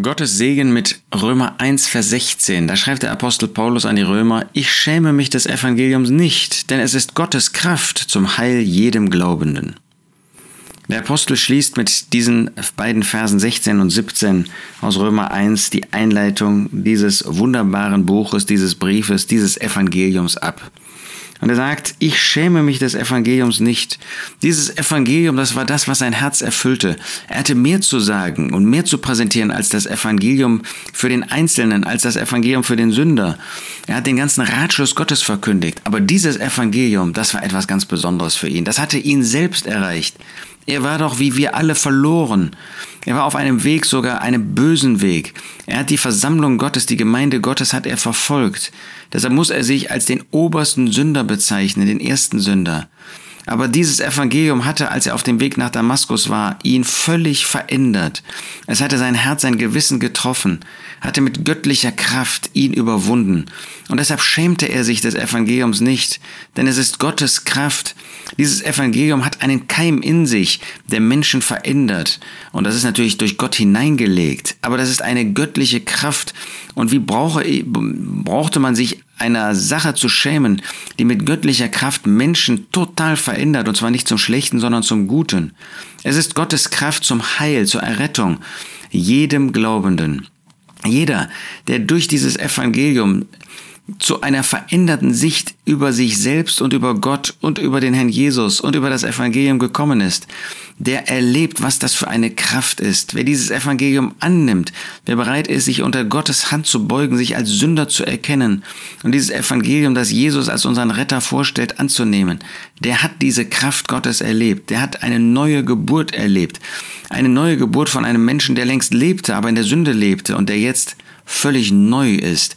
Gottes Segen mit Römer 1, Vers 16. Da schreibt der Apostel Paulus an die Römer, ich schäme mich des Evangeliums nicht, denn es ist Gottes Kraft zum Heil jedem Glaubenden. Der Apostel schließt mit diesen beiden Versen 16 und 17 aus Römer 1 die Einleitung dieses wunderbaren Buches, dieses Briefes, dieses Evangeliums ab. Und er sagt, ich schäme mich des Evangeliums nicht. Dieses Evangelium, das war das, was sein Herz erfüllte. Er hatte mehr zu sagen und mehr zu präsentieren als das Evangelium für den Einzelnen, als das Evangelium für den Sünder. Er hat den ganzen Ratschluss Gottes verkündigt. Aber dieses Evangelium, das war etwas ganz Besonderes für ihn. Das hatte ihn selbst erreicht. Er war doch wie wir alle verloren. Er war auf einem Weg, sogar einem bösen Weg. Er hat die Versammlung Gottes, die Gemeinde Gottes hat er verfolgt. Deshalb muss er sich als den obersten Sünder bezeichnen, den ersten Sünder. Aber dieses Evangelium hatte, als er auf dem Weg nach Damaskus war, ihn völlig verändert. Es hatte sein Herz, sein Gewissen getroffen, hatte mit göttlicher Kraft ihn überwunden. Und deshalb schämte er sich des Evangeliums nicht, denn es ist Gottes Kraft. Dieses Evangelium hat einen Keim in sich, der Menschen verändert. Und das ist natürlich durch Gott hineingelegt. Aber das ist eine göttliche Kraft. Und wie brauche, brauchte man sich einer Sache zu schämen, die mit göttlicher Kraft Menschen total verändert, und zwar nicht zum Schlechten, sondern zum Guten. Es ist Gottes Kraft zum Heil, zur Errettung, jedem Glaubenden. Jeder, der durch dieses Evangelium zu einer veränderten Sicht über sich selbst und über Gott und über den Herrn Jesus und über das Evangelium gekommen ist, der erlebt, was das für eine Kraft ist. Wer dieses Evangelium annimmt, wer bereit ist, sich unter Gottes Hand zu beugen, sich als Sünder zu erkennen und dieses Evangelium, das Jesus als unseren Retter vorstellt, anzunehmen, der hat diese Kraft Gottes erlebt. Der hat eine neue Geburt erlebt. Eine neue Geburt von einem Menschen, der längst lebte, aber in der Sünde lebte und der jetzt völlig neu ist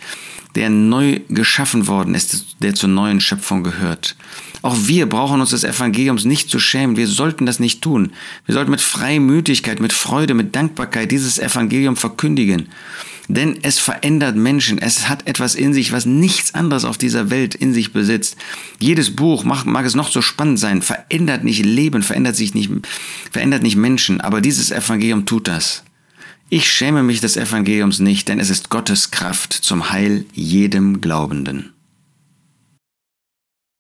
der neu geschaffen worden ist, der zur neuen Schöpfung gehört. Auch wir brauchen uns des Evangeliums nicht zu schämen. Wir sollten das nicht tun. Wir sollten mit Freimütigkeit, mit Freude, mit Dankbarkeit dieses Evangelium verkündigen. Denn es verändert Menschen. Es hat etwas in sich, was nichts anderes auf dieser Welt in sich besitzt. Jedes Buch, mag, mag es noch so spannend sein, verändert nicht Leben, verändert sich nicht, verändert nicht Menschen. Aber dieses Evangelium tut das. Ich schäme mich des Evangeliums nicht, denn es ist Gottes Kraft zum Heil jedem Glaubenden.